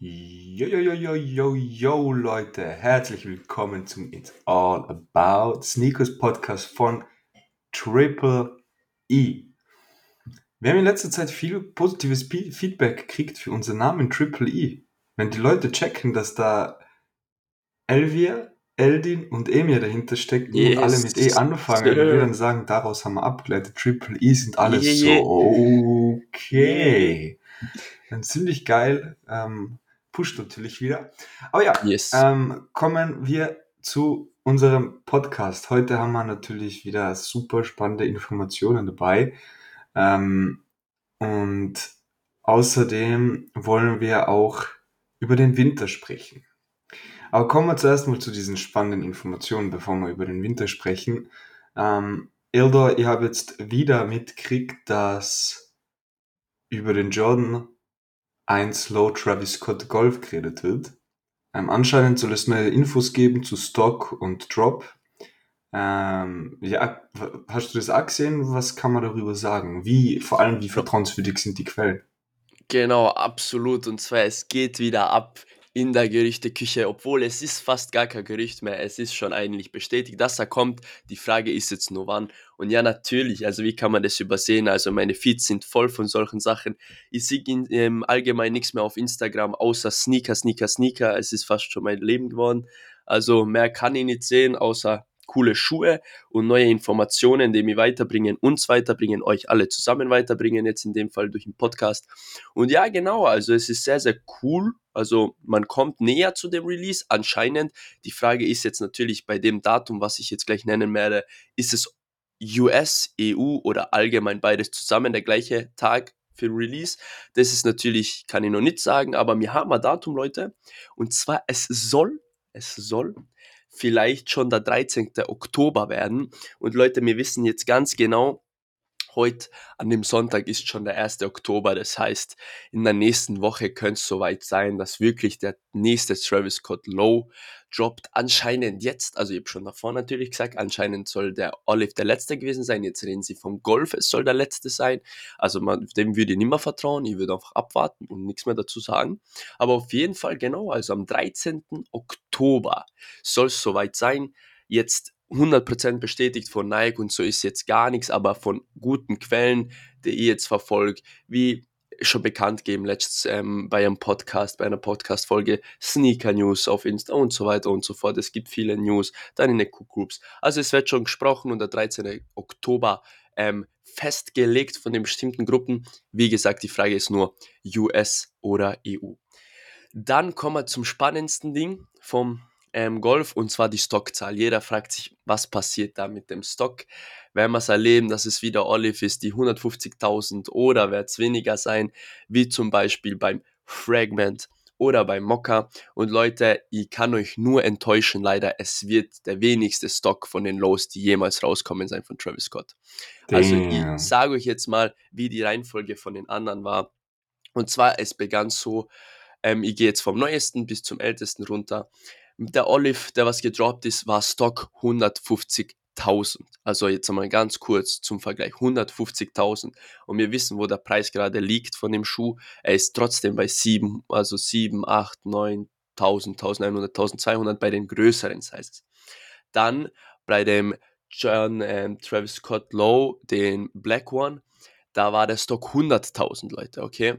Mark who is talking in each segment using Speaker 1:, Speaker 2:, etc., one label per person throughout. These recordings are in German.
Speaker 1: Yo, yo, yo, yo, yo, yo, Leute, herzlich willkommen zum It's All About Sneakers Podcast von Triple E. Wir haben in letzter Zeit viel positives Feedback gekriegt für unseren Namen Triple E. Wenn die Leute checken, dass da Elvia, Eldin und Emir dahinter stecken yes. und alle mit E anfangen, yeah. wir dann sagen, daraus haben wir abgeleitet, Triple E sind alles yeah, so okay. Dann ziemlich geil. Ähm, pusht natürlich wieder. Aber ja, yes. ähm, kommen wir zu unserem Podcast. Heute haben wir natürlich wieder super spannende Informationen dabei. Ähm, und außerdem wollen wir auch über den Winter sprechen. Aber kommen wir zuerst mal zu diesen spannenden Informationen, bevor wir über den Winter sprechen. Ähm, Ildor, ich habe jetzt wieder mitgekriegt, dass über den Jordan 1 Low Travis Scott Golf geredet wird. Ähm, anscheinend soll es neue Infos geben zu Stock und Drop. Ähm, ja, hast du das auch gesehen? Was kann man darüber sagen? Wie, vor allem, wie vertrauenswürdig sind die Quellen?
Speaker 2: Genau, absolut. Und zwar, es geht wieder ab in der Gerüchteküche, obwohl es ist fast gar kein Gerücht mehr. Es ist schon eigentlich bestätigt, dass er kommt. Die Frage ist jetzt nur wann. Und ja, natürlich, also wie kann man das übersehen? Also meine Feeds sind voll von solchen Sachen. Ich sehe ähm, allgemein nichts mehr auf Instagram, außer Sneaker, Sneaker, Sneaker. Es ist fast schon mein Leben geworden. Also mehr kann ich nicht sehen, außer coole Schuhe und neue Informationen, die mich weiterbringen, uns weiterbringen, euch alle zusammen weiterbringen, jetzt in dem Fall durch den Podcast. Und ja, genau, also es ist sehr, sehr cool. Also man kommt näher zu dem Release anscheinend. Die Frage ist jetzt natürlich bei dem Datum, was ich jetzt gleich nennen werde, ist es US, EU oder allgemein beides zusammen der gleiche Tag für Release. Das ist natürlich, kann ich noch nicht sagen, aber wir haben ein Datum, Leute. Und zwar, es soll, es soll vielleicht schon der 13. Oktober werden. Und Leute, wir wissen jetzt ganz genau, heute an dem Sonntag ist schon der 1. Oktober. Das heißt, in der nächsten Woche könnte es soweit sein, dass wirklich der nächste Travis Scott Low droppt. Anscheinend jetzt, also ich habe schon davor natürlich gesagt, anscheinend soll der Olive der letzte gewesen sein. Jetzt reden sie vom Golf, es soll der letzte sein. Also man, dem würde ich nicht mehr vertrauen. Ich würde einfach abwarten und nichts mehr dazu sagen. Aber auf jeden Fall genau, also am 13. Oktober soll es soweit sein. Jetzt 100% bestätigt von Nike und so ist jetzt gar nichts, aber von guten Quellen, die ich jetzt verfolge, wie schon bekannt gegeben letztes ähm, bei einem Podcast, bei einer Podcast-Folge, Sneaker News auf Insta und so weiter und so fort. Es gibt viele News, dann in den Cook-Groups. Also es wird schon gesprochen und der 13. Oktober ähm, festgelegt von den bestimmten Gruppen. Wie gesagt, die Frage ist nur US oder EU. Dann kommen wir zum spannendsten Ding vom ähm, Golf und zwar die Stockzahl. Jeder fragt sich, was passiert da mit dem Stock? Werden wir es erleben, dass es wieder Olive ist, die 150.000 oder wird es weniger sein, wie zum Beispiel beim Fragment oder beim Mokka. Und Leute, ich kann euch nur enttäuschen, leider, es wird der wenigste Stock von den Lows, die jemals rauskommen sein von Travis Scott. Damn. Also ich sage euch jetzt mal, wie die Reihenfolge von den anderen war. Und zwar, es begann so, ähm, ich gehe jetzt vom neuesten bis zum ältesten runter. Der Olive, der was gedroppt ist, war Stock 150.000. Also jetzt einmal ganz kurz zum Vergleich. 150.000. Und wir wissen, wo der Preis gerade liegt von dem Schuh. Er ist trotzdem bei 7, also 7, 8, 9, 1000, 1100, 1200 bei den größeren Sizes. Dann bei dem John ähm, Travis Scott Low, den Black One, da war der Stock 100.000 Leute, okay?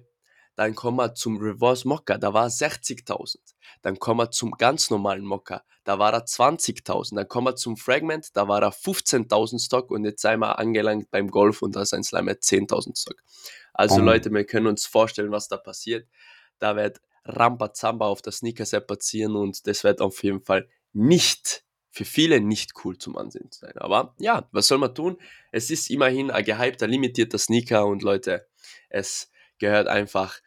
Speaker 2: Dann kommen wir zum Reverse Mocker, da war 60.000. Dann kommen wir zum ganz normalen Mocker, da war er 20.000. Dann kommen wir zum Fragment, da war er 15.000 Stock und jetzt sind wir angelangt beim Golf und da ist ein Slime 10.000 Stock. Also oh. Leute, wir können uns vorstellen, was da passiert. Da wird Rambazamba auf der Sneaker-Set passieren und das wird auf jeden Fall nicht für viele nicht cool zum Ansehen sein. Aber ja, was soll man tun? Es ist immerhin ein gehypter, limitierter Sneaker und Leute, es gehört einfach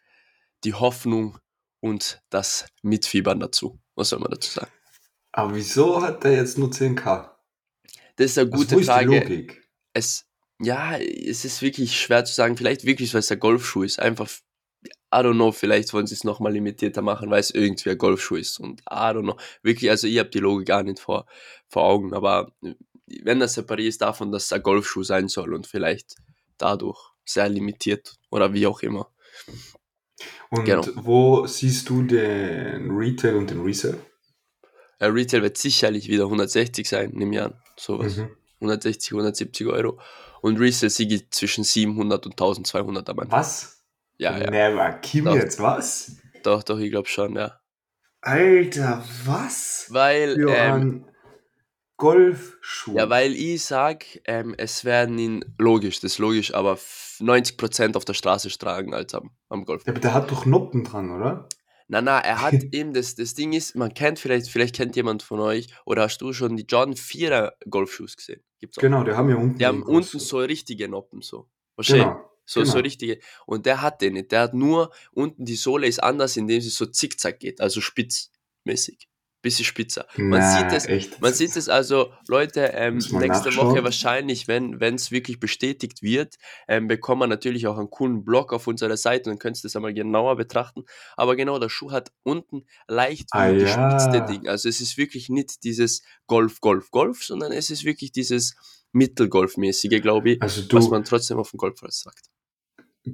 Speaker 2: die Hoffnung und das Mitfiebern dazu. Was soll man dazu sagen?
Speaker 1: Aber wieso hat der jetzt nur 10k?
Speaker 2: Das ist eine gute also, Frage. Logik? Es, ja, es ist wirklich schwer zu sagen. Vielleicht wirklich, weil es der Golfschuh ist. Einfach, I don't know, vielleicht wollen sie es nochmal limitierter machen, weil es irgendwie ein Golfschuh ist. Und I don't know. Wirklich, also ich habe die Logik gar nicht vor, vor Augen. Aber wenn das separiert ist davon, dass es ein Golfschuh sein soll und vielleicht dadurch sehr limitiert oder wie auch immer.
Speaker 1: Und
Speaker 2: Genau.
Speaker 1: wo siehst du den Retail und den Resale?
Speaker 2: Äh, Retail wird sicherlich wieder 160 sein, nehme ich an. Sowas.
Speaker 1: Mhm.
Speaker 2: 160, 170 Euro. Und Resale siege zwischen 700 und 1200 am Anfang.
Speaker 1: Was?
Speaker 2: Ja, ja.
Speaker 1: Never. Kim
Speaker 2: Doch.
Speaker 1: jetzt, was?
Speaker 2: Doch, doch, ich glaube schon, ja.
Speaker 1: Alter, was?
Speaker 2: Weil, ähm,
Speaker 1: einen Golfschuh.
Speaker 2: ja, weil ich sag, ähm, es werden ihn, logisch, das ist logisch, aber f- 90% auf der Straße tragen als am, am Golf.
Speaker 1: Ja, aber der hat doch Noppen dran, oder?
Speaker 2: Na, na, er hat eben, das, das Ding ist, man kennt vielleicht, vielleicht kennt jemand von euch, oder hast du schon die Jordan 4er Golfschuhe gesehen? Gibt's auch.
Speaker 1: Genau, die haben ja unten.
Speaker 2: Die haben unten so richtige Noppen, so. Versteh?
Speaker 1: Genau.
Speaker 2: So, so
Speaker 1: genau.
Speaker 2: richtige. Und der hat den nicht. Der hat nur unten die Sohle ist anders, indem sie so zickzack geht, also spitzmäßig. Bisschen spitzer. Man
Speaker 1: Na,
Speaker 2: sieht es,
Speaker 1: echt.
Speaker 2: man sieht es also, Leute, ähm, nächste. Woche wahrscheinlich, wenn es wirklich bestätigt wird, ähm, bekommen wir natürlich auch einen coolen Blog auf unserer Seite und könnt das einmal genauer betrachten. Aber genau, der Schuh hat unten leicht
Speaker 1: Ah,
Speaker 2: gespitzte
Speaker 1: ja.
Speaker 2: Ding. Also es ist wirklich nicht dieses Golf, Golf, Golf, sondern es ist wirklich dieses Mittelgolfmäßige, glaube ich,
Speaker 1: Also
Speaker 2: was
Speaker 1: du,
Speaker 2: man trotzdem auf dem Golfplatz sagt.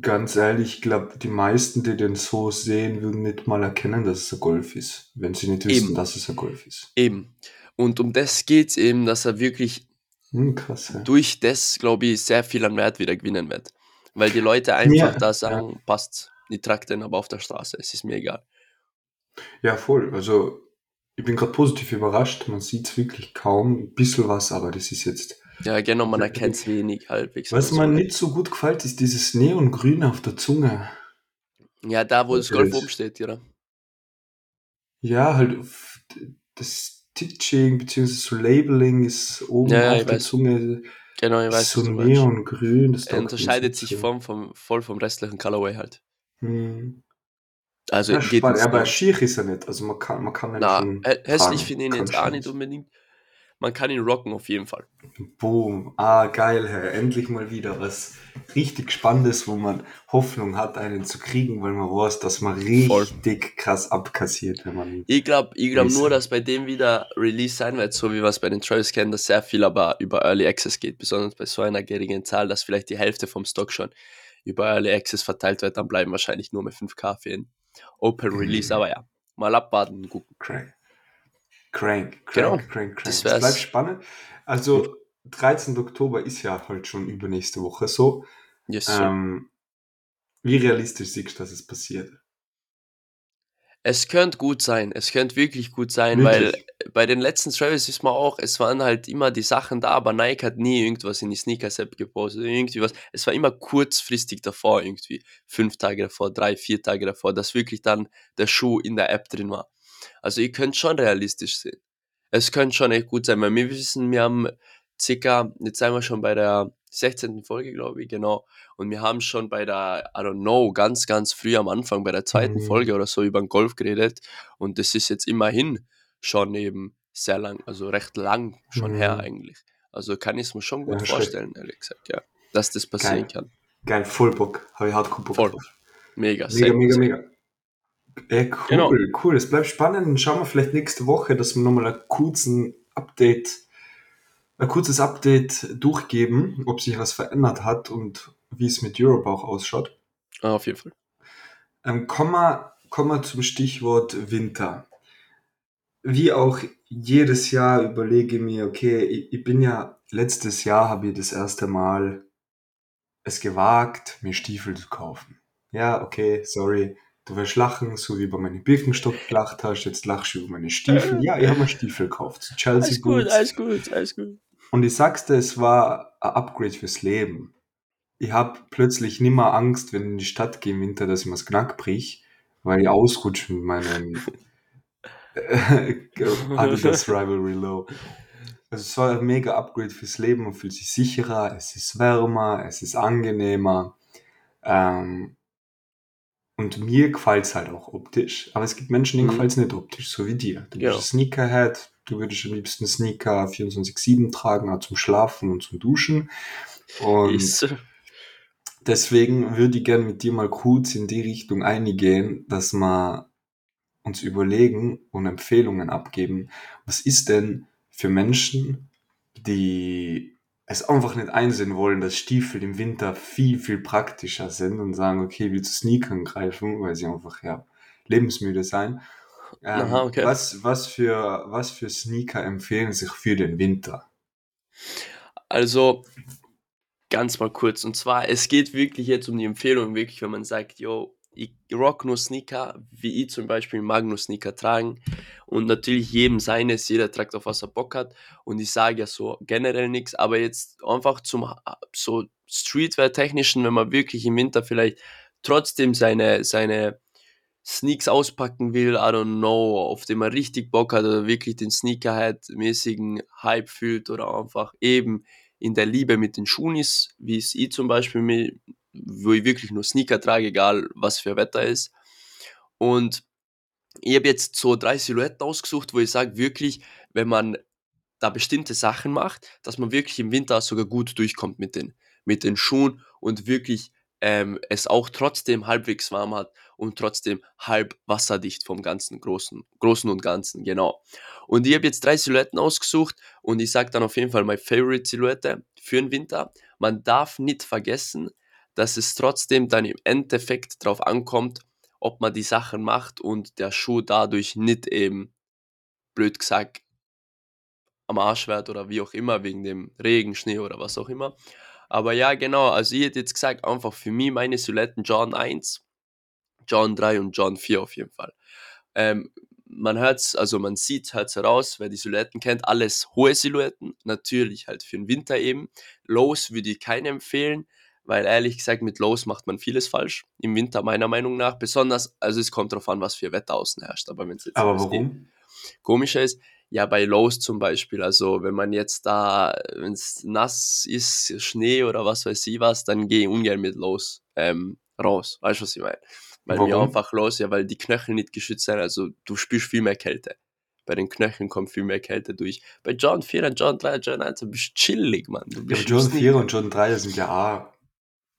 Speaker 1: Ganz ehrlich, ich glaube, die meisten, die den so sehen, würden nicht mal erkennen, dass es ein Golf ist, wenn sie nicht wissen,
Speaker 2: Eben.
Speaker 1: dass es ein Golf ist.
Speaker 2: Eben. Und um das geht es eben, dass er wirklich
Speaker 1: Hm, krass, ja.
Speaker 2: durch das, glaube ich, sehr viel an Wert wieder gewinnen wird. Weil die Leute einfach
Speaker 1: Ja,
Speaker 2: da sagen, passt, ich trage den aber auf der Straße, es ist mir egal.
Speaker 1: Ja, voll. Also, ich bin gerade positiv überrascht. Man sieht es wirklich kaum. Ein bisschen was, aber das ist jetzt.
Speaker 2: Ja, genau, man erkennt es wenig halbwegs.
Speaker 1: Was mir
Speaker 2: so.
Speaker 1: nicht so gut gefällt, ist dieses Neongrün auf der Zunge.
Speaker 2: Ja, da, wo das Golf oben steht, oder?
Speaker 1: Ja, halt das Stitching bzw. so Labeling ist oben
Speaker 2: Ja, ja,
Speaker 1: auf der
Speaker 2: weiß.
Speaker 1: Zunge
Speaker 2: Genau, ich weiß,
Speaker 1: so neongrün. Das
Speaker 2: Er unterscheidet
Speaker 1: nicht
Speaker 2: sich vom, vom, voll vom restlichen Colorway halt.
Speaker 1: Hm.
Speaker 2: Also
Speaker 1: Ja,
Speaker 2: geht
Speaker 1: spannend. Aber schier ist er nicht. Also man kann, man kann ihn
Speaker 2: Na, hässlich finde ich ihn jetzt auch nicht unbedingt. Man kann ihn rocken auf jeden Fall.
Speaker 1: Boom. Ah, geil, Herr. Endlich mal wieder was richtig Spannendes, wo man Hoffnung hat, einen zu kriegen, weil man weiß, dass man
Speaker 2: Voll.
Speaker 1: richtig krass abkassiert, wenn man.
Speaker 2: Ich glaube ich glaub nur, dass bei dem wieder Release sein wird, so wie wir es bei den Travis kennen, dass sehr viel aber über Early Access geht, besonders bei so einer geringen Zahl, dass vielleicht die Hälfte vom Stock schon über Early Access verteilt wird, dann bleiben wahrscheinlich nur mehr 5K für ihn. Open Release,
Speaker 1: Mhm.
Speaker 2: aber ja, mal abwarten und gucken.
Speaker 1: Crank. Crank, crank,
Speaker 2: Genau.
Speaker 1: crank, crank.
Speaker 2: Das
Speaker 1: Das, bleibt spannend. Also, 13. Oktober ist ja halt schon übernächste Woche so.
Speaker 2: Yes.
Speaker 1: Ähm, wie realistisch siehst du, dass es passiert?
Speaker 2: Es könnte gut sein, es könnte wirklich gut sein,
Speaker 1: Wirklich?
Speaker 2: weil bei den letzten Travis ist man auch, es waren halt immer die Sachen da, aber Nike hat nie irgendwas in die Sneakers-App gepostet, irgendwie was. Es war immer kurzfristig davor, irgendwie fünf Tage davor, drei, vier Tage davor, dass wirklich dann der Schuh in der App drin war. Also ihr könnt schon realistisch sehen. Es könnte schon echt gut sein, weil wir wissen, wir haben circa, jetzt sind wir schon bei der 16. Folge, glaube ich, genau. Und wir haben schon bei der, I don't know, ganz, ganz früh am Anfang, bei der zweiten
Speaker 1: Mhm.
Speaker 2: Folge oder so über den Golf geredet. Und das ist jetzt immerhin schon eben sehr lang, also recht lang schon her
Speaker 1: Mhm.
Speaker 2: eigentlich. Also kann ich es mir schon gut
Speaker 1: Ja,
Speaker 2: vorstellen, ehrlich gesagt, ja. Dass das passieren
Speaker 1: Geil.
Speaker 2: kann.
Speaker 1: Geil, voll Bock. Habe ich hardcore Bock
Speaker 2: Voll. Mega, sehr
Speaker 1: Mega, mega, mega. Äh, cool,
Speaker 2: Genau.
Speaker 1: cool. Es bleibt spannend. Dann schauen wir vielleicht nächste Woche, dass wir nochmal einen kurzen Update, ein kurzes Update durchgeben, ob sich was verändert hat und wie es mit Europe auch ausschaut.
Speaker 2: Ah, auf jeden Fall.
Speaker 1: Ähm, kommen, wir, kommen wir zum Stichwort Winter. Wie auch jedes Jahr überlege ich mir, okay, ich, ich bin ja, letztes Jahr habe ich das erste Mal es gewagt, mir Stiefel zu kaufen. Ja, okay, sorry, du wirst lachen, so wie bei meinem Birkenstock gelacht hast, jetzt lachst du über meine Stiefel. Ja, ich habe mir Stiefel gekauft, Chelsea
Speaker 2: Alles gut,
Speaker 1: Boots.
Speaker 2: alles gut, alles gut.
Speaker 1: Und ich sag's dir, es war ein Upgrade fürs Leben. Ich habe plötzlich nimmer Angst, wenn ich in die Stadt gehe im Winter, dass ich mir das Knack brich, weil ich ausrutsche mit meinem äh, Adidas Rivalry Low. Also es war ein mega Upgrade fürs Leben und fühlt sich sicherer, es ist wärmer, es ist angenehmer. Ähm, und mir gefällt's halt auch optisch. Aber es gibt Menschen, denen
Speaker 2: Mhm.
Speaker 1: gefällt's nicht optisch, so wie dir. Du
Speaker 2: Ja.
Speaker 1: bist ein Sneakerhead, du würdest am liebsten Sneaker 24-7 tragen, auch zum Schlafen und zum Duschen. Und
Speaker 2: Ist,
Speaker 1: deswegen würde ich gerne mit dir mal kurz in die Richtung eingehen, dass wir uns überlegen und Empfehlungen abgeben. Was ist denn für Menschen, die es einfach nicht einsehen wollen, dass Stiefel im Winter viel, viel praktischer sind und sagen, okay, wir zu Sneakern greifen, weil sie einfach ja lebensmüde sein. Ähm,
Speaker 2: Aha, okay.
Speaker 1: was, was, für, was für Sneaker empfehlen sich für den Winter?
Speaker 2: Also, ganz mal kurz. Und zwar, es geht wirklich jetzt um die Empfehlung, wirklich, wenn man sagt, yo, ich rock nur Sneaker, wie ich zum Beispiel mag nur Sneaker tragen. Und natürlich jedem seines, jeder trägt auf was er Bock hat. Und ich sage ja so generell nichts, aber jetzt einfach zum so Streetwear-technischen, wenn man wirklich im Winter vielleicht trotzdem seine, seine Sneaks auspacken will, I don't know, auf den man richtig Bock hat oder wirklich den Sneakerhead-mäßigen Hype fühlt oder einfach eben in der Liebe mit den Schuhen ist, wie es ich zum Beispiel, wo ich wirklich nur Sneaker trage, egal was für Wetter ist. Und ich habe jetzt so drei Silhouetten ausgesucht, wo ich sage, wirklich, wenn man da bestimmte Sachen macht, dass man wirklich im Winter sogar gut durchkommt mit den, mit den Schuhen und wirklich ähm, es auch trotzdem halbwegs warm hat und trotzdem halb wasserdicht vom ganzen Großen, Großen und Ganzen, genau. Und ich habe jetzt drei Silhouetten ausgesucht und ich sage dann auf jeden Fall meine Favorite Silhouette für den Winter. Man darf nicht vergessen, dass es trotzdem dann im Endeffekt darauf ankommt, ob man die Sachen macht und der Schuh dadurch nicht eben, blöd gesagt, am Arsch wird oder wie auch immer, wegen dem Regen, Schnee oder was auch immer. Aber ja, genau, also ich hätte jetzt gesagt, einfach für mich meine Silhouetten John 1, John 3 und John 4 auf jeden Fall. Ähm, man hört's, also man sieht, hört's heraus, wer die Silhouetten kennt, alles hohe Silhouetten, natürlich halt für den Winter eben. Lows würde ich keine empfehlen, weil ehrlich gesagt mit Lows macht man vieles falsch im Winter meiner Meinung nach. Besonders, also es kommt darauf an, was für Wetter außen herrscht. Aber wenn es jetzt
Speaker 1: Aber warum?
Speaker 2: komischer ist, ja, bei Lows zum Beispiel, also wenn man jetzt da, wenn es nass ist, Schnee oder was weiß ich was, dann gehe ich ungern mit Lows ähm, raus. Weißt du, was ich meine? Weil mir einfach los, ja, weil die Knöchel nicht geschützt sind, also du spürst viel mehr Kälte. Bei den Knöcheln kommt viel mehr Kälte durch. Bei John 4, John 3, John 1, du bist chillig, Mann. Du
Speaker 1: Ja,
Speaker 2: bist
Speaker 1: aber John
Speaker 2: Sneak-
Speaker 1: 4 und John 3 sind ja auch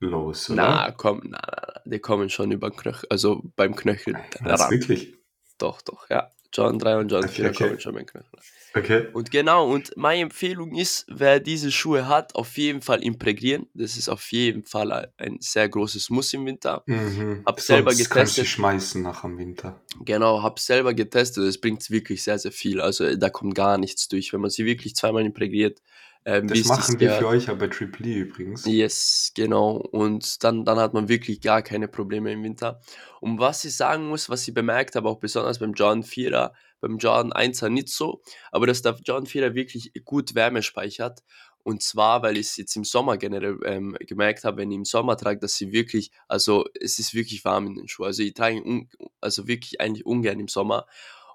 Speaker 1: los, oder?
Speaker 2: Na, komm, na, na, na, die kommen schon über den Knöchel, also beim Knöchel
Speaker 1: Was,
Speaker 2: ran.
Speaker 1: wirklich?
Speaker 2: Doch, doch, ja. John 3 und John
Speaker 1: Okay,
Speaker 2: 4
Speaker 1: okay.
Speaker 2: kommen schon beim Knöchel.
Speaker 1: Okay.
Speaker 2: Und genau, und meine Empfehlung ist, wer diese Schuhe hat, auf jeden Fall imprägnieren. Das ist auf jeden Fall ein sehr großes Muss im Winter.
Speaker 1: Mhm.
Speaker 2: Hab selber
Speaker 1: Sonst kannst du
Speaker 2: getestet.
Speaker 1: schmeißen nach dem Winter.
Speaker 2: Genau, habe selber getestet. Es bringt wirklich sehr, sehr viel. Also da kommt gar nichts durch, wenn man sie wirklich zweimal imprägniert. Ähm,
Speaker 1: Das machen wir für euch ja bei Triple E übrigens.
Speaker 2: Yes, genau. Und dann, dann hat man wirklich gar keine Probleme im Winter. Und was ich sagen muss, was ich bemerkt habe, auch besonders beim John 4er, beim John 1er nicht so, aber dass der John 4er wirklich gut Wärme speichert. Und zwar, weil ich es jetzt im Sommer generell ähm, gemerkt habe, wenn ich im Sommer trage, dass sie wirklich, also es ist wirklich warm in den Schuhen. Also ich trage ihn un, also wirklich eigentlich ungern im Sommer.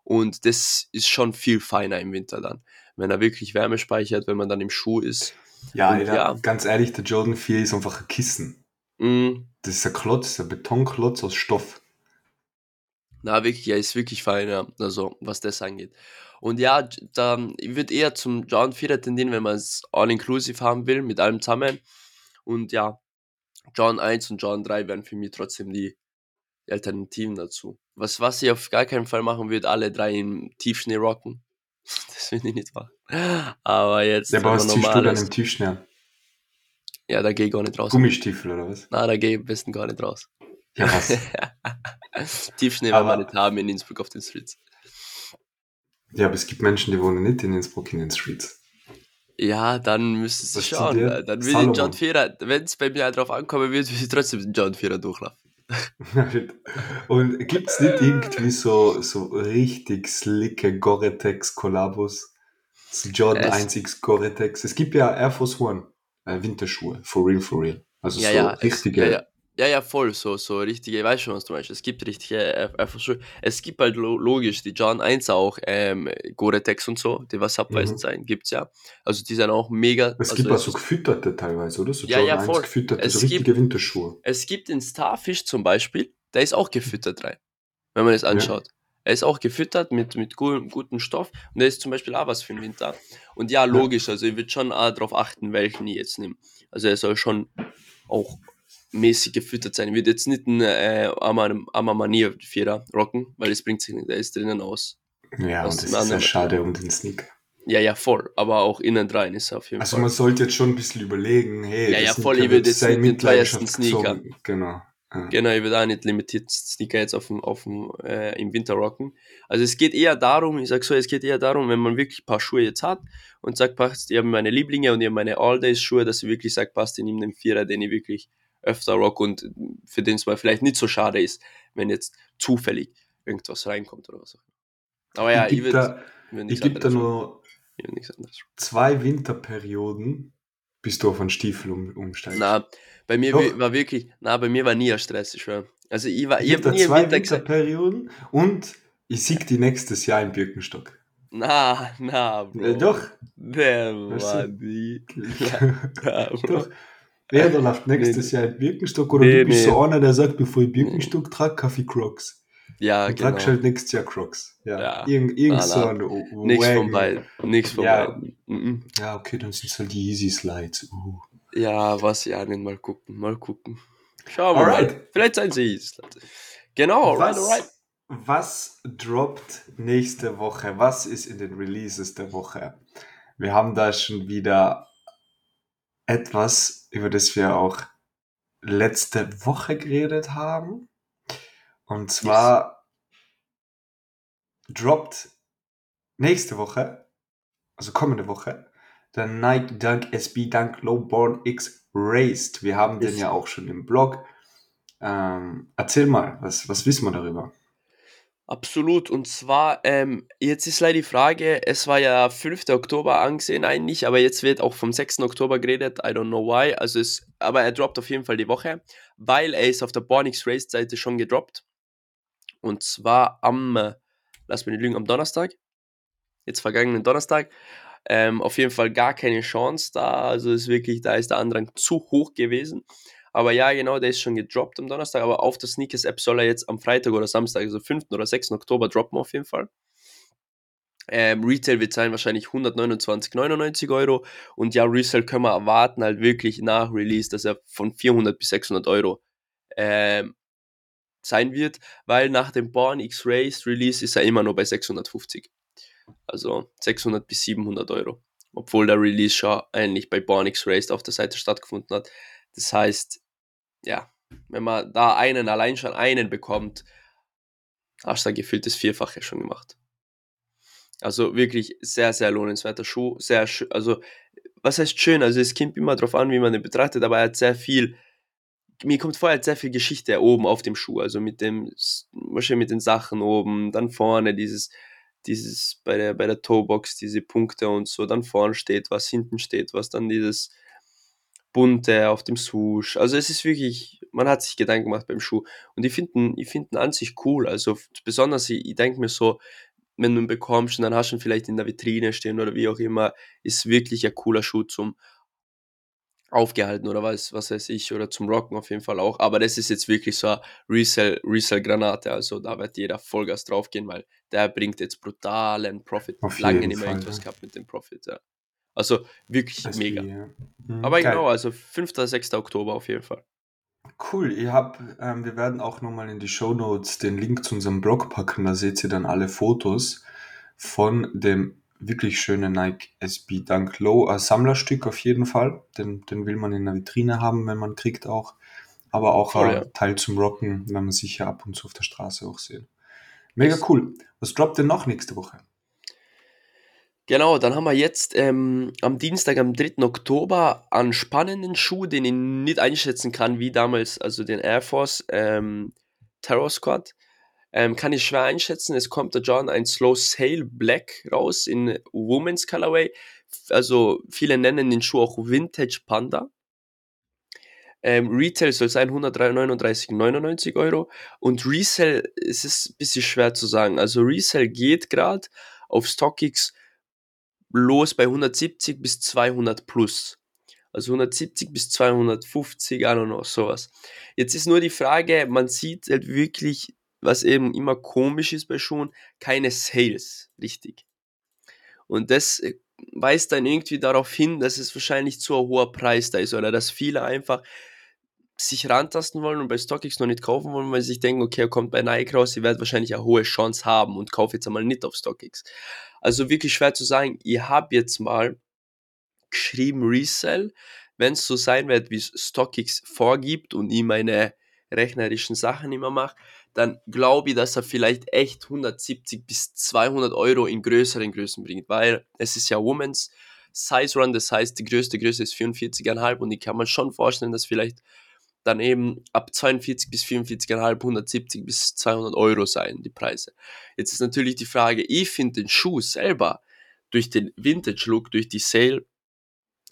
Speaker 2: Und das ist schon viel feiner im Winter dann. Wenn er wirklich Wärme speichert, wenn man dann im Schuh ist.
Speaker 1: Ja,
Speaker 2: Und ja.
Speaker 1: ganz ehrlich, der Jordan 4 ist einfach ein Kissen.
Speaker 2: Mm,
Speaker 1: Das ist ein Klotz, ein Betonklotz aus Stoff.
Speaker 2: Na, wirklich, er ist wirklich fein, ja. Also, was das angeht. Und ja, da, ich würde eher zum John 4 tendieren, wenn man es all-inclusive haben will, mit allem zusammen. Und ja, John 1 und John 3 wären für mich trotzdem die, die Alternativen dazu. Was, was ich auf gar keinen Fall machen würde, alle drei im Tiefschnee rocken. Das will ich nicht machen. Aber jetzt,
Speaker 1: Der was ziehst du dann im Tiefschnee an?
Speaker 2: ja, da gehe ich gar nicht raus.
Speaker 1: Gummistiefel oder was?
Speaker 2: Na, da gehe ich am besten gar nicht raus.
Speaker 1: Ja, was?
Speaker 2: Tiefschnee werden wir nicht haben in Innsbruck auf den Streets.
Speaker 1: ja, aber es gibt Menschen, die wohnen nicht in Innsbruck in den Streets.
Speaker 2: Ja, dann müsstest du schauen. Dann will ich
Speaker 1: Salomon.
Speaker 2: John Vierer, wenn es bei mir drauf ankommen wird, will ich trotzdem den John Vierer durchlaufen.
Speaker 1: Und gibt es nicht irgendwie so, so richtig slicke Gore-Tex-Kollabos? Jordan
Speaker 2: Es-
Speaker 1: 1X Gore-Tex. Es gibt ja Air Force One, äh, Winterschuhe, for real, for real. Also
Speaker 2: Ja,
Speaker 1: so
Speaker 2: ja, es,
Speaker 1: richtige.
Speaker 2: ja, ja. Ja, ja, voll, so, so richtige, ich weiß schon, was du meinst. Es gibt richtige, äh, einfach schon, es gibt halt lo logisch, die John 1 auch, ähm, Gore-Tex und so, die was abweisend
Speaker 1: Mhm.
Speaker 2: sein, gibt's ja. Also die sind auch mega,
Speaker 1: Es
Speaker 2: also
Speaker 1: gibt auch so gefütterte teilweise, oder? So
Speaker 2: Ja,
Speaker 1: Jordan
Speaker 2: ja,
Speaker 1: 1
Speaker 2: voll.
Speaker 1: gefütterte,
Speaker 2: Es
Speaker 1: so
Speaker 2: gibt-
Speaker 1: richtige Winterschuhe.
Speaker 2: Es gibt den Starfish zum Beispiel, der ist auch gefüttert rein, wenn man es anschaut. Er ist auch gefüttert mit, mit gu gutem Stoff und der ist zum Beispiel auch was für den Winter. Und ja, logisch, also ich würde schon auch darauf achten, welchen ich jetzt nehme. Also er soll schon auch mäßig gefüttert sein. Ich würde jetzt nicht einen äh, Amamania Vierer rocken, weil das bringt sich nicht, der ist drinnen aus.
Speaker 1: Ja,
Speaker 2: Was
Speaker 1: und das ist ja
Speaker 2: anderen-
Speaker 1: schade um den Sneaker.
Speaker 2: Ja, ja, voll. Aber auch innen rein ist auf jeden
Speaker 1: Also
Speaker 2: Fall.
Speaker 1: man sollte jetzt schon ein bisschen überlegen, hey,
Speaker 2: Ja, ja, voll, ich würde jetzt nicht den teuersten Sneaker.
Speaker 1: gezogen. Genau. Ja.
Speaker 2: Genau, ich würde auch nicht limitiert Sneaker jetzt auf dem, auf dem, äh, im Winter rocken. Also es geht eher darum, ich sag so, es geht eher darum, wenn man wirklich ein paar Schuhe jetzt hat und sagt, passt, ich habe meine Lieblinge und ich habe meine All-Days-Schuhe, dass ich wirklich sage, passt, ich nehme den Vierer, den ich wirklich öfter rock und für den es mal vielleicht nicht so schade ist, wenn jetzt zufällig irgendwas reinkommt oder was auch immer. Aber ja,
Speaker 1: ich
Speaker 2: ich
Speaker 1: gebe
Speaker 2: würde
Speaker 1: ich
Speaker 2: nichts
Speaker 1: geb da nur zwei Winterperioden, bis du auf einen Stiefel um, umsteigst.
Speaker 2: Na, bei mir
Speaker 1: Doch.
Speaker 2: war wirklich, na, bei mir war nie ein Stress, ich schwör. Also ich war,
Speaker 1: ich
Speaker 2: ich
Speaker 1: gebe
Speaker 2: habe nie
Speaker 1: zwei
Speaker 2: Winter
Speaker 1: Winterperioden und ich sieg die nächstes Jahr im Birkenstock.
Speaker 2: na, na, Bro.
Speaker 1: Doch.
Speaker 2: Der war die.
Speaker 1: Doch. Wer da läuft nächstes Jahr in Birkenstock oder
Speaker 2: Nee,
Speaker 1: du bist
Speaker 2: nee.
Speaker 1: so einer, der sagt, bevor ich Birkenstock trage, Kaffee Crocs.
Speaker 2: Ja,
Speaker 1: und
Speaker 2: genau.
Speaker 1: tragst halt nächstes Jahr Crocs. Ja.
Speaker 2: Ja.
Speaker 1: Irgend, irgend so ein
Speaker 2: Nichts von beiden. Nichts von
Speaker 1: Ja.
Speaker 2: beiden. Mhm.
Speaker 1: Ja, okay, dann sind es halt die Easy Slides. Uh.
Speaker 2: Ja, was ja nicht. Mal gucken, mal gucken. Schauen wir
Speaker 1: Alright.
Speaker 2: mal. Vielleicht seien sie es. Genau, alright,
Speaker 1: was,
Speaker 2: alright.
Speaker 1: was droppt nächste Woche? Was ist in den Releases der Woche? Wir haben da schon wieder etwas, über das wir auch letzte Woche geredet haben. Und zwar droppt nächste Woche, also kommende Woche, der Nike Dunk SB Dunk Lowborn X Raced. Wir haben den
Speaker 2: Yes.
Speaker 1: ja auch schon im Blog. Ähm, erzähl mal, was, was wissen wir darüber?
Speaker 2: Absolut. Und zwar, ähm, jetzt ist leider die Frage, es war ja 5. Oktober angesehen eigentlich, aber jetzt wird auch vom 6. Oktober geredet. I don't know why. Also es, aber er droppt auf jeden Fall die Woche, weil er ist auf der Bornix Race Seite schon gedroppt. Und zwar am, lass mich nicht lügen, am Donnerstag. Jetzt vergangenen Donnerstag. Ähm, auf jeden Fall gar keine Chance da. Also ist wirklich, da ist der Andrang zu hoch gewesen. Aber ja, genau, der ist schon gedroppt am Donnerstag. Aber auf der Sneakers App soll er jetzt am Freitag oder Samstag, also 5. oder 6. Oktober, droppen auf jeden Fall. Ähm, Retail wird sein wahrscheinlich 129,99 Euro. Und ja, Resale können wir erwarten, halt wirklich nach Release, dass er von 400 bis 600 Euro ähm, sein wird, weil nach dem Born X Race Release ist er immer nur bei 650. Also 600 bis 700 Euro. Obwohl der Release schon eigentlich bei Born X Race auf der Seite stattgefunden hat. Das heißt, ja, wenn man da einen, allein schon einen bekommt, hast du ein gefühltes Vierfache schon gemacht. Also wirklich sehr, sehr lohnenswerter Schuh. Sehr schön, also was heißt schön? Also es kommt immer darauf an, wie man den betrachtet, aber er hat sehr viel, mir kommt vor, er hat sehr viel Geschichte oben auf dem Schuh, also mit dem, wahrscheinlich mit den Sachen oben, dann vorne dieses, dieses, bei der, bei der Toebox, diese Punkte und so, dann vorne steht was, hinten steht was, dann dieses bunte auf dem Swoosh. Also es ist wirklich, man hat sich Gedanken gemacht beim Schuh. Und ich finde ich find an sich cool. Also besonders, ich, ich denke mir so, wenn du ihn bekommst und dann hast du ihn vielleicht in der Vitrine stehen oder wie auch immer, ist wirklich ein cooler Schuh zum aufgehalten oder was, was weiß ich, oder zum Rocken auf jeden Fall auch. Aber das ist jetzt wirklich so eine Resell, Resell-Granate, also da wird jeder Vollgas draufgehen, weil der bringt jetzt brutalen Profit.
Speaker 1: Auf
Speaker 2: Lange nicht mehr irgendwas gehabt mit dem Profit, ja. Also wirklich
Speaker 1: SB,
Speaker 2: mega.
Speaker 1: ja. Mhm,
Speaker 2: Aber
Speaker 1: geil.
Speaker 2: genau, also 5. 6. Oktober auf jeden Fall.
Speaker 1: Cool, ich hab, ähm, wir werden auch nochmal in die Show Notes den Link zu unserem Blog packen, da seht ihr dann alle Fotos von dem wirklich schönen Nike SB Dunk Low. Ein Sammlerstück auf jeden Fall, den, den will man in der Vitrine haben, wenn man kriegt auch. Aber auch
Speaker 2: Voll,
Speaker 1: ein
Speaker 2: ja.
Speaker 1: Teil zum Rocken, wenn man sicher ab und zu auf der Straße auch sehen. Mega cool. Was droppt denn noch nächste Woche?
Speaker 2: Genau, dann haben wir jetzt ähm, am Dienstag, am 3. Oktober, einen spannenden Schuh, den ich nicht einschätzen kann, wie damals, also den Air Force ähm, Terror Squad. Ähm, kann ich schwer einschätzen. Es kommt der John ein Slow Sail Black raus in Women's Colorway. Also viele nennen den Schuh auch Vintage Panda. Ähm, Retail soll sein 139,99 Euro und Resell es ist ein bisschen schwer zu sagen. Also Resell geht gerade auf StockX los bei 170 bis 200 plus. Also 170 bis 250, I don't know, sowas. Jetzt ist nur die Frage, man sieht halt wirklich, was eben immer komisch ist bei Schuhen, keine Sales, richtig. Und das äh, weist dann irgendwie darauf hin, dass es wahrscheinlich zu ein hoher Preis da ist oder dass viele einfach sich rantasten wollen und bei StockX noch nicht kaufen wollen, weil sie sich denken, okay, er kommt bei Nike raus, ich werde wahrscheinlich eine hohe Chance haben und kaufe jetzt einmal nicht auf StockX. Also wirklich schwer zu sagen. Ich habe jetzt mal geschrieben Resell. Wenn es so sein wird, wie es StockX vorgibt und ich meine rechnerischen Sachen immer mache, dann glaube ich, dass er vielleicht echt 170 bis 200 Euro in größeren Größen bringt, weil es ist ja Women's Size Run, das heißt, die größte Größe ist 44,5 und ich kann mir schon vorstellen, dass vielleicht dann eben ab 42 bis 44,5, 170 bis 200 Euro sein, die Preise. Jetzt ist natürlich die Frage, ich finde den Schuh selber durch den Vintage-Look, durch die Sale,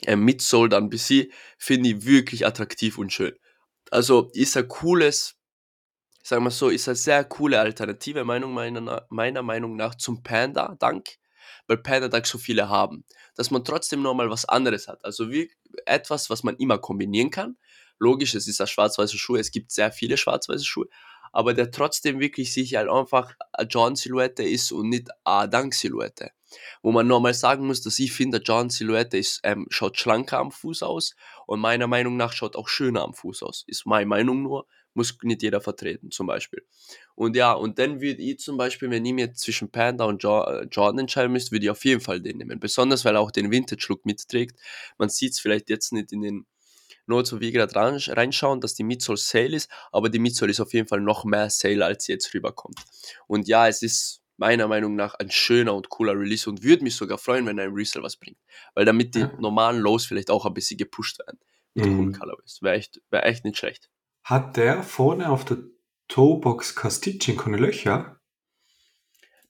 Speaker 2: äh, mit Soul dann bis sie, finde ich wirklich attraktiv und schön. Also ist ein cooles, sagen wir so, ist eine sehr coole Alternative, Meinung meiner, meiner Meinung nach, zum Panda Dank, weil Panda Dank so viele haben. Dass man trotzdem nochmal was anderes hat. Also wie etwas, was man immer kombinieren kann. Logisch, es ist ein schwarz-weißer Schuh, es gibt sehr viele schwarz-weiße Schuhe, aber der trotzdem wirklich sich halt einfach eine John-Silhouette ist und nicht eine Dank-Silhouette. Wo man nochmal sagen muss, dass ich finde, John-Silhouette ähm, schaut schlanker am Fuß aus und meiner Meinung nach schaut auch schöner am Fuß aus. Ist meine Meinung nur, muss nicht jeder vertreten, zum Beispiel. Und ja, und dann würde ich zum Beispiel, wenn ich mir zwischen Panda und äh, Jordan entscheiden müsste, würde ich auf jeden Fall den nehmen. Besonders, weil er auch den Vintage-Look mitträgt. Man sieht es vielleicht jetzt nicht in den Notes, wo wir gerade reinschauen, dass die Midsole Sale ist, aber die Midsole ist auf jeden Fall noch mehr Sale, als sie jetzt rüberkommt. Und ja, es ist meiner Meinung nach ein schöner und cooler Release und würde mich sogar freuen, wenn ein Resale was bringt. Weil damit die normalen Lows vielleicht auch ein bisschen gepusht werden. Mit mhm. coolen Colorways. Wäre echt, wär echt nicht schlecht.
Speaker 1: Hat der vorne auf der Toebox Castitchen keine Löcher?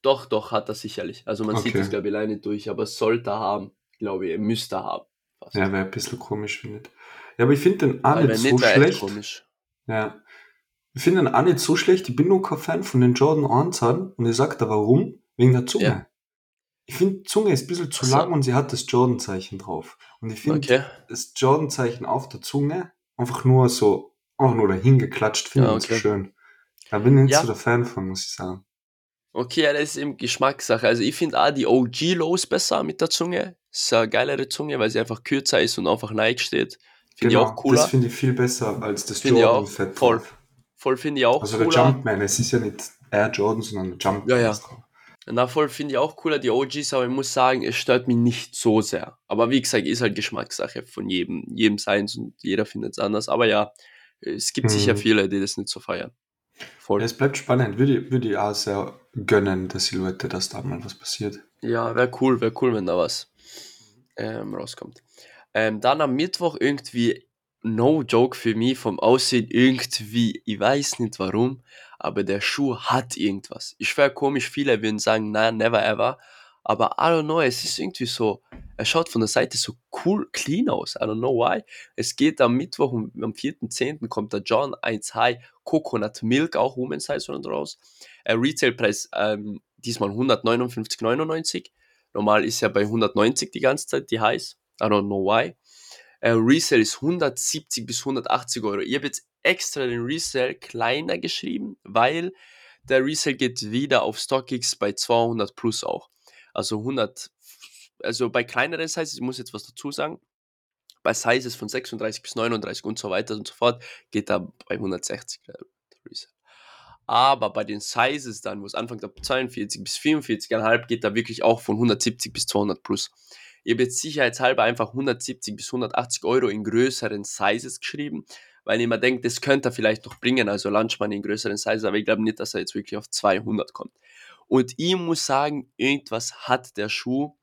Speaker 2: Doch, doch, hat er sicherlich. Also man okay. sieht das, glaube ich, alleine durch, aber sollte haben, glaube ich, müsste haben.
Speaker 1: Fast. Ja, wäre ein bisschen komisch, finde ich. Ja, aber ich finde den auch nicht so schlecht. Ja. Ich finde den auch nicht so schlecht. Ich bin nur kein Fan von den Jordan 1 und ich sage da warum? Wegen der Zunge. Ja. Ich finde, Zunge ist ein bisschen zu so. lang und sie hat das Jordan-Zeichen drauf. Und ich finde, okay. das Jordan-Zeichen auf der Zunge einfach nur so, einfach nur dahin geklatscht, finde ich ja, okay. so schön. Da bin ich nicht ja. so der Fan von, muss ich sagen.
Speaker 2: Okay, ja, das ist eben Geschmackssache. Also ich finde auch die OG-Lows besser mit der Zunge. Das ist eine geilere Zunge, weil sie einfach kürzer ist und einfach neig steht.
Speaker 1: Finde genau, ich auch cooler. Das finde ich viel besser als das find Jordan Fett.
Speaker 2: Voll. Voll finde ich auch
Speaker 1: Also cooler. der Jumpman, es ist ja nicht Air Jordan, sondern der Jumpman.
Speaker 2: Ja, ja. Na, voll finde ich auch cooler, die OGs, aber ich muss sagen, es stört mich nicht so sehr. Aber wie gesagt, ist halt Geschmackssache von jedem, jedem seins und jeder findet es anders. Aber ja, es gibt hm. sicher viele, die das nicht so feiern.
Speaker 1: Voll. Ja, es bleibt spannend. Würde, würde ich auch sehr gönnen, der Silhouette, dass da mal was passiert.
Speaker 2: Ja, wäre cool, wäre cool, wenn da was ähm, rauskommt. Ähm, dann am Mittwoch irgendwie, no joke für mich, vom Aussehen irgendwie, ich weiß nicht warum, aber der Schuh hat irgendwas. Ich wäre komisch, viele würden sagen, nein, never ever. Aber I don't know, es ist irgendwie so, er schaut von der Seite so cool, clean aus. I don't know why. Es geht am Mittwoch, am 4.10. kommt der John 1 High Coconut Milk, auch Women's Size raus. Äh, Retailpreis ähm, diesmal 159,99. Normal ist ja bei 190 die ganze Zeit die Highs. I don't know why. Äh, Resale ist 170 bis 180 Euro. Ich habe jetzt extra den Resale kleiner geschrieben, weil der Resale geht wieder auf StockX bei 200 plus auch. Also 100, also bei kleineren Sizes, ich muss jetzt was dazu sagen, bei Sizes von 36 bis 39 und so weiter und so fort geht da bei 160 der. Aber bei den Sizes dann, wo es anfängt ab 42 bis 44,5, geht da wirklich auch von 170 bis 200 plus. Ich habe jetzt sicherheitshalber einfach 170 bis 180 Euro in größeren Sizes geschrieben, weil ich mir denke, das könnte er vielleicht noch bringen, also Lunchman in größeren Sizes, aber ich glaube nicht, dass er jetzt wirklich auf 200 kommt. Und ich muss sagen, irgendwas hat der Schuh,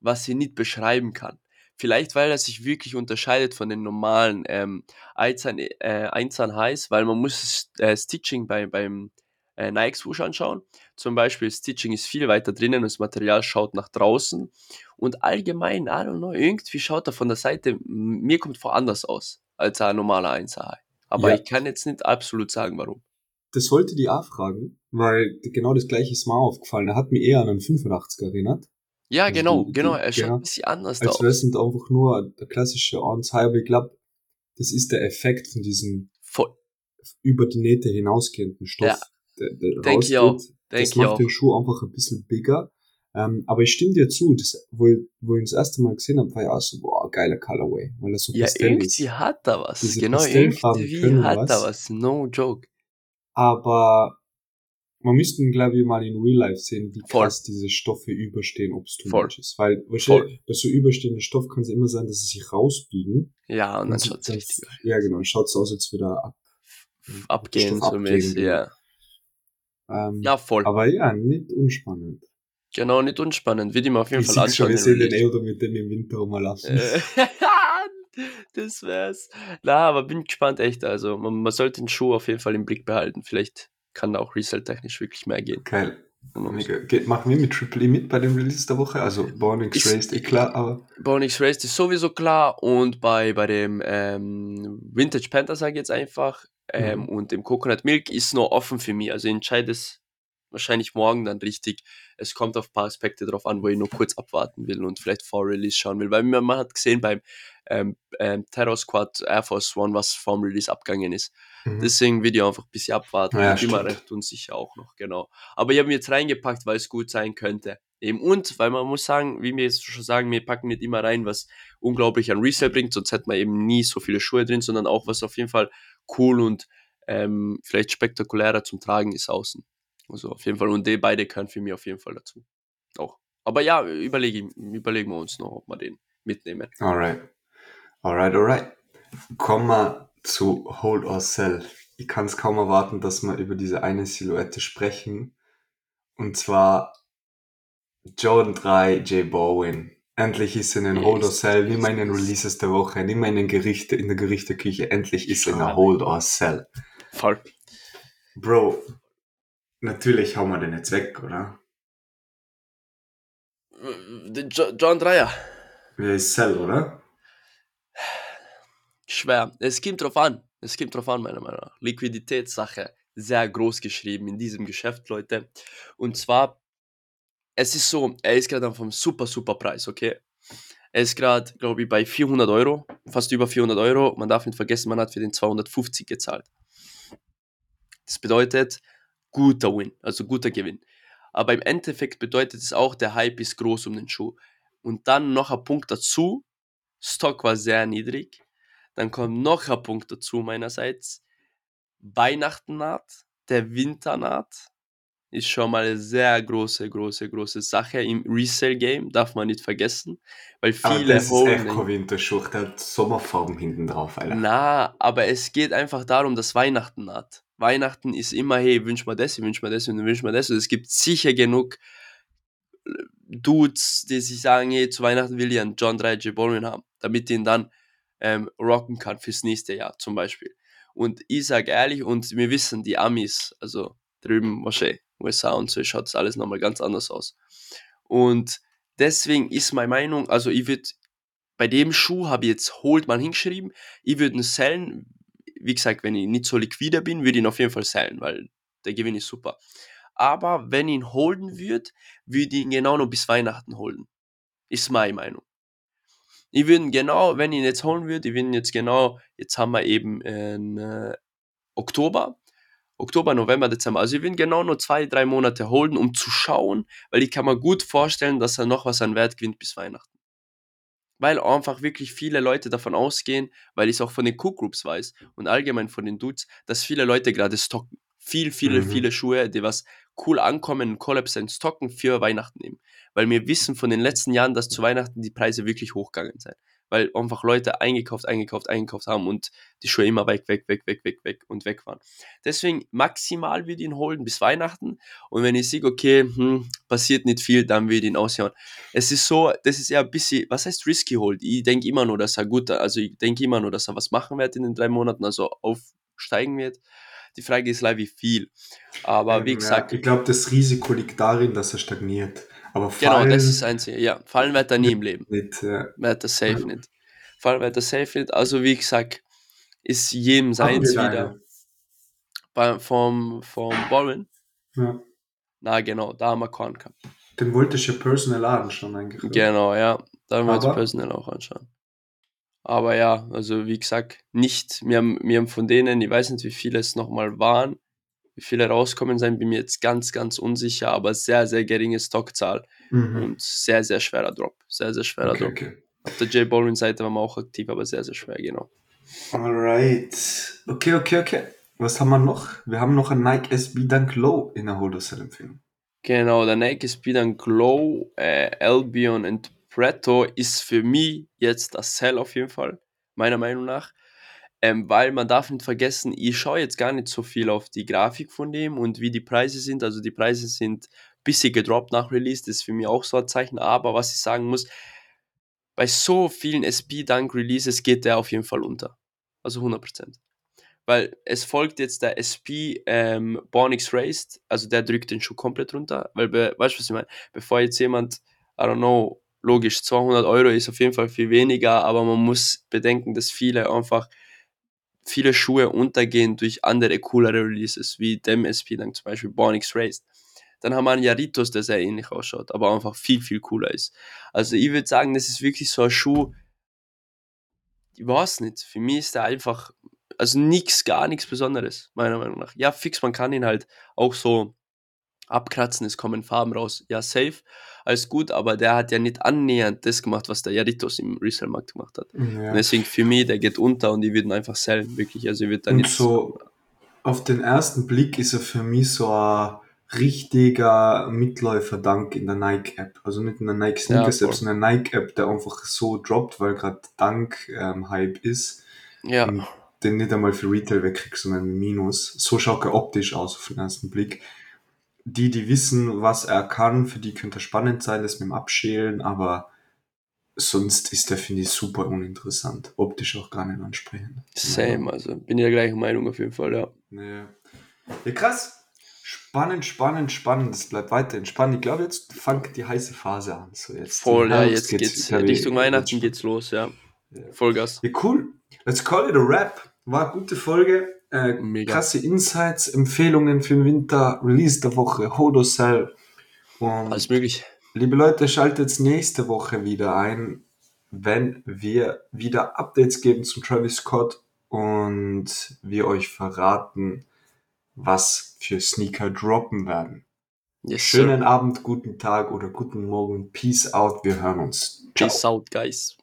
Speaker 2: was ich nicht beschreiben kann. Vielleicht, weil er sich wirklich unterscheidet von den normalen ähm, Einzahn, äh, Einzahn heiß, weil man muss äh, Stitching bei, beim äh, Nike Swoosh anschauen. Zum Beispiel Stitching ist viel weiter drinnen das Material schaut nach draußen. Und allgemein, I don't know, irgendwie schaut er von der Seite, mir kommt vor anders aus als ein normaler 1 Aber ja. ich kann jetzt nicht absolut sagen, warum.
Speaker 1: Das wollte die auch fragen, weil genau das gleiche ist mir aufgefallen. Er hat mir eher an einen 85er erinnert.
Speaker 2: Ja, also genau, genau. Er schaut ja, ein bisschen anders
Speaker 1: aus. Als wäre es einfach nur der klassische 1 aber ich glaube, das ist der Effekt von diesem Voll. über die Nähte hinausgehenden Stoff. Ja, der, der denke ich auch. Denk das macht den Schuh einfach ein bisschen bigger. Ähm, aber ich stimme dir zu, das, wo, ich, wo ich ihn das erste Mal gesehen habe, war ja auch so, boah, geiler Colorway, weil er so
Speaker 2: Ja, irgendwie ist. hat da was. Diese genau, irgendwie hat was. da was. No joke.
Speaker 1: Aber man müsste, glaube ich, mal in Real Life sehen, wie
Speaker 2: Voll.
Speaker 1: krass diese Stoffe überstehen, ob es too
Speaker 2: Voll.
Speaker 1: much ist. Weil, du, bei so überstehenden Stoff kann es immer sein, dass sie sich rausbiegen.
Speaker 2: Ja, und dann
Speaker 1: sie-
Speaker 2: schaut es richtig
Speaker 1: Ja, genau. Schaut es aus, als wieder ab.
Speaker 2: abgehen,
Speaker 1: Stoff
Speaker 2: so
Speaker 1: abgehen,
Speaker 2: mäßig,
Speaker 1: genau.
Speaker 2: ja.
Speaker 1: Ähm,
Speaker 2: Ja, voll.
Speaker 1: Aber ja, nicht unspannend.
Speaker 2: Genau, nicht unspannend. Wird ihm auf jeden
Speaker 1: Ich
Speaker 2: Fall anschauen.
Speaker 1: wir
Speaker 2: den
Speaker 1: sehen den. Elder mit dem im Winter rumlaufen.
Speaker 2: Äh, das wär's. Na, aber bin gespannt, echt. Also, man, man sollte den Schuh auf jeden Fall im Blick behalten. Vielleicht kann da auch resale-technisch wirklich mehr gehen.
Speaker 1: Geil. Geht, machen wir mit Triple E mit bei dem Release der Woche? Also Born X
Speaker 2: Ist-
Speaker 1: Raised, eh klar, aber
Speaker 2: Bonix Race ist sowieso klar und bei, bei dem ähm, Vintage Panther sage ich jetzt einfach ähm,
Speaker 1: Mhm.
Speaker 2: und dem Coconut Milk ist noch offen für mich. Also ich entscheide es wahrscheinlich morgen dann richtig. Es kommt auf ein paar Aspekte drauf an, wo ich nur kurz abwarten will und vielleicht vor Release schauen will. Weil man, man hat gesehen beim ähm, ähm, Terror Squad Air Force One, was vorm Release abgegangen ist.
Speaker 1: mhm.
Speaker 2: Deswegen will ich einfach ein bisschen abwarten.
Speaker 1: Ja,
Speaker 2: ich bin mir recht unsicher auch noch, genau. Aber ich habe mir jetzt reingepackt, weil es gut sein könnte. Eben und, weil man muss sagen, wie wir jetzt schon sagen, wir packen nicht immer rein, was unglaublich an Resale bringt, sonst hätten wir eben nie so viele Schuhe drin, sondern auch was auf jeden Fall cool und ähm, vielleicht spektakulärer zum Tragen ist außen. Also auf jeden Fall. Und die beide können für mich auf jeden Fall dazu. Auch. Aber ja, überlege, überlegen wir uns noch, ob wir den mitnehmen.
Speaker 1: Alright. Alright, alright. Kommen wir zu Hold or Sell. Ich kann es kaum erwarten, dass wir über diese eine Silhouette sprechen. Und zwar Jordan 3 J Bowen. Endlich ist er in den Hold or Sell. Nicht mehr in den. Releases der Woche, nicht mehr in den Gerichte, in der Gerichteküche. Endlich ist er in der. Hold or Sell.
Speaker 2: Voll.
Speaker 1: Bro, natürlich hauen wir den jetzt weg, oder?
Speaker 2: Jo- John Dreier.
Speaker 1: Wer ist Sell, oder?
Speaker 2: Schwer. Es kommt drauf an. Es kommt drauf an, meiner Meinung nach. Liquiditätssache. Sehr groß geschrieben in diesem Geschäft, Leute. Und zwar, es ist so, er ist gerade auf einem super, super Preis, okay? Er ist gerade, glaube ich, bei 400 Euro, fast über 400 Euro. Man darf nicht vergessen, man hat für den 250 gezahlt. Das bedeutet, guter Win, also guter Gewinn. Aber im Endeffekt bedeutet es auch, der Hype ist groß um den Schuh. Und dann noch ein Punkt dazu, Stock war sehr niedrig. Dann kommt noch ein Punkt dazu meinerseits. Weihnachten naht, der Winter naht. Ist schon mal eine sehr große, große, große Sache im Resale-Game, darf man nicht vergessen. Weil
Speaker 1: Aber
Speaker 2: viele
Speaker 1: das ist
Speaker 2: holen
Speaker 1: echt kein Winterschuch, der hat Sommerfarben hinten drauf, Alter.
Speaker 2: Na, aber es geht einfach darum, dass Weihnachten naht. Weihnachten ist immer, hey, wünsch mal das, wünsch mal das und wünsch mal das. Und es gibt sicher genug äh, Dudes, die sich sagen, hey, zu Weihnachten will ich einen John 3 J. Baldwin haben, damit ich ihn dann ähm, rocken kann fürs nächste Jahr zum Beispiel. Und ich sage ehrlich, und wir wissen, die Amis, also drüben, wahrscheinlich, USA und so, schaut das alles nochmal ganz anders aus. Und deswegen ist meine Meinung, also ich würde, bei dem Schuh habe ich jetzt Hold mal hingeschrieben, ich würde ihn sellen, wie gesagt, wenn ich nicht so liquider bin, würde ich ihn auf jeden Fall sellen, weil der Gewinn ist super. Aber wenn ich ihn holden würde, würde ich ihn genau noch bis Weihnachten holen. Ist meine Meinung. Ich würde ihn genau, wenn ich ihn jetzt holen würde, ich würde ihn jetzt genau, jetzt haben wir eben in, äh, Oktober, Oktober, November, Dezember. Also ich will ihn genau nur zwei, drei Monate holen, um zu schauen, weil ich kann mir gut vorstellen, dass er noch was an Wert gewinnt bis Weihnachten. Weil einfach wirklich viele Leute davon ausgehen, weil ich es auch von den Cook Groups weiß und allgemein von den Dudes, dass viele Leute gerade stocken. Viel, viele,
Speaker 1: Mhm.
Speaker 2: viele Schuhe, die was cool ankommen und Collabs sind, stocken für Weihnachten eben. Weil wir wissen von den letzten Jahren, dass zu Weihnachten die Preise wirklich hochgegangen sind. Weil einfach Leute eingekauft, eingekauft, eingekauft haben und die Schuhe immer weg, weg, weg, weg, weg, weg und weg waren. Deswegen maximal würde ich ihn holen bis Weihnachten. Und wenn ich sehe, okay, hm, passiert nicht viel, dann würde ich ihn aushauen. Es ist so, das ist ja ein bisschen, was heißt risky hold? Ich denke immer nur, dass er gut, also ich denke immer nur, dass er was machen wird in den drei Monaten, also aufsteigen wird. Die Frage ist leider, wie viel. Aber wie
Speaker 1: Ähm,
Speaker 2: gesagt,
Speaker 1: ja, ich glaube, das Risiko liegt darin, dass er stagniert. Aber
Speaker 2: genau,
Speaker 1: fallen
Speaker 2: das ist das Einzige. Ja, fallen wird er nie im Leben.
Speaker 1: nicht. Äh,
Speaker 2: Wird er safe
Speaker 1: Ja.
Speaker 2: nicht. Fallen wird er safe nicht. Also wie gesagt, ist jedem seins
Speaker 1: wir
Speaker 2: wieder. Bei, vom, vom Warren.
Speaker 1: Ja.
Speaker 2: Na genau, da haben wir Korn gehabt.
Speaker 1: Den wollte ich ja personal schon eigentlich.
Speaker 2: Genau, ja. Da wir uns
Speaker 1: Aber-
Speaker 2: personell auch anschauen. Aber ja, also wie gesagt, nicht, wir haben, wir haben von denen, ich weiß nicht, wie viele es nochmal waren, wie viele rauskommen sein, bin mir jetzt ganz, ganz unsicher, aber sehr, sehr geringe Stockzahl
Speaker 1: Mhm.
Speaker 2: und sehr, sehr schwerer Drop. Sehr, sehr schwerer
Speaker 1: Okay,
Speaker 2: Drop.
Speaker 1: okay.
Speaker 2: Auf der J Baldwin Seite waren wir auch aktiv, aber sehr, sehr schwer, genau.
Speaker 1: Alright. Okay, okay, okay. was haben wir noch? Wir haben noch ein Nike SB Dunk Low in der Holo-Cell-Empfehlung.
Speaker 2: Genau, der Nike Speed and Glow, äh, Albion und Preto ist für mich jetzt das Sell auf jeden Fall, meiner Meinung nach. Ähm, weil man darf nicht vergessen, ich schaue jetzt gar nicht so viel auf die Grafik von dem und wie die Preise sind. Also die Preise sind ein bisschen gedroppt nach Release, das ist für mich auch so ein Zeichen. Aber was ich sagen muss, bei so vielen SP-Dunk-Releases geht der auf jeden Fall unter. Also 100%. Weil es folgt jetzt der SP ähm, Bornix Raced, also der drückt den Schuh komplett runter. Weil, be, weißt du, was ich meine? Bevor jetzt jemand, I don't know, logisch, 200 Euro ist auf jeden Fall viel weniger, aber man muss bedenken, dass viele einfach viele Schuhe untergehen durch andere coolere Releases, wie dem SP dann zum Beispiel Bornix Raced. Dann haben wir einen Jaritos, der sehr ähnlich ausschaut, aber einfach viel, viel cooler ist. Also ich würde sagen, das ist wirklich so ein Schuh, ich weiß nicht, für mich ist der einfach, also nichts, gar nichts Besonderes, meiner Meinung nach. Ja, fix, man kann ihn halt auch so abkratzen, es kommen Farben raus. Ja, safe, alles gut, aber der hat ja nicht annähernd das gemacht, was der Jaritos im Resale-Markt gemacht hat.
Speaker 1: Ja.
Speaker 2: Und deswegen für mich, der geht unter und die würden einfach sellen, wirklich. Also ich würde da
Speaker 1: Und
Speaker 2: nicht
Speaker 1: so auf den ersten Blick ist er für mich so ein richtiger Mitläufer-Dank in der Nike-App. Also nicht in der Nike Sneakers App,
Speaker 2: voll.
Speaker 1: sondern eine Nike-App, der einfach so droppt, weil gerade Dank-Hype ist.
Speaker 2: Ja,
Speaker 1: Und den nicht einmal für Retail wegkriegst, sondern ein Minus. So schaut er optisch aus auf den ersten Blick. Die, die wissen, was er kann, für die könnte spannend sein, das mit dem Abschälen, aber sonst ist der, finde ich, super uninteressant. Optisch auch gar nicht ansprechend.
Speaker 2: same, also bin ich der gleichen Meinung auf jeden Fall, ja.
Speaker 1: Ja. ja, krass. Spannend, spannend, spannend. Es bleibt weiterhin spannend. Ich glaube, jetzt fängt die heiße Phase an. So jetzt
Speaker 2: Voll, ja, jetzt geht's,
Speaker 1: wieder wie-
Speaker 2: Richtung Weihnachten geht's los, ja.
Speaker 1: Ja.
Speaker 2: Vollgas.
Speaker 1: Ja, cool. Let's call it a wrap. War eine gute Folge. Äh,
Speaker 2: Mega.
Speaker 1: krasse Insights, Empfehlungen für den Winter, Release der Woche, Hodocell. Und
Speaker 2: Alles möglich.
Speaker 1: liebe Leute, schaltet nächste Woche wieder ein, wenn wir wieder Updates geben zum Travis Scott und wir euch verraten, was für Sneaker droppen werden.
Speaker 2: Yes,
Speaker 1: Schönen
Speaker 2: sir.
Speaker 1: Abend, guten Tag oder guten Morgen. Peace out. Wir hören uns. Ciao.
Speaker 2: Peace out, guys.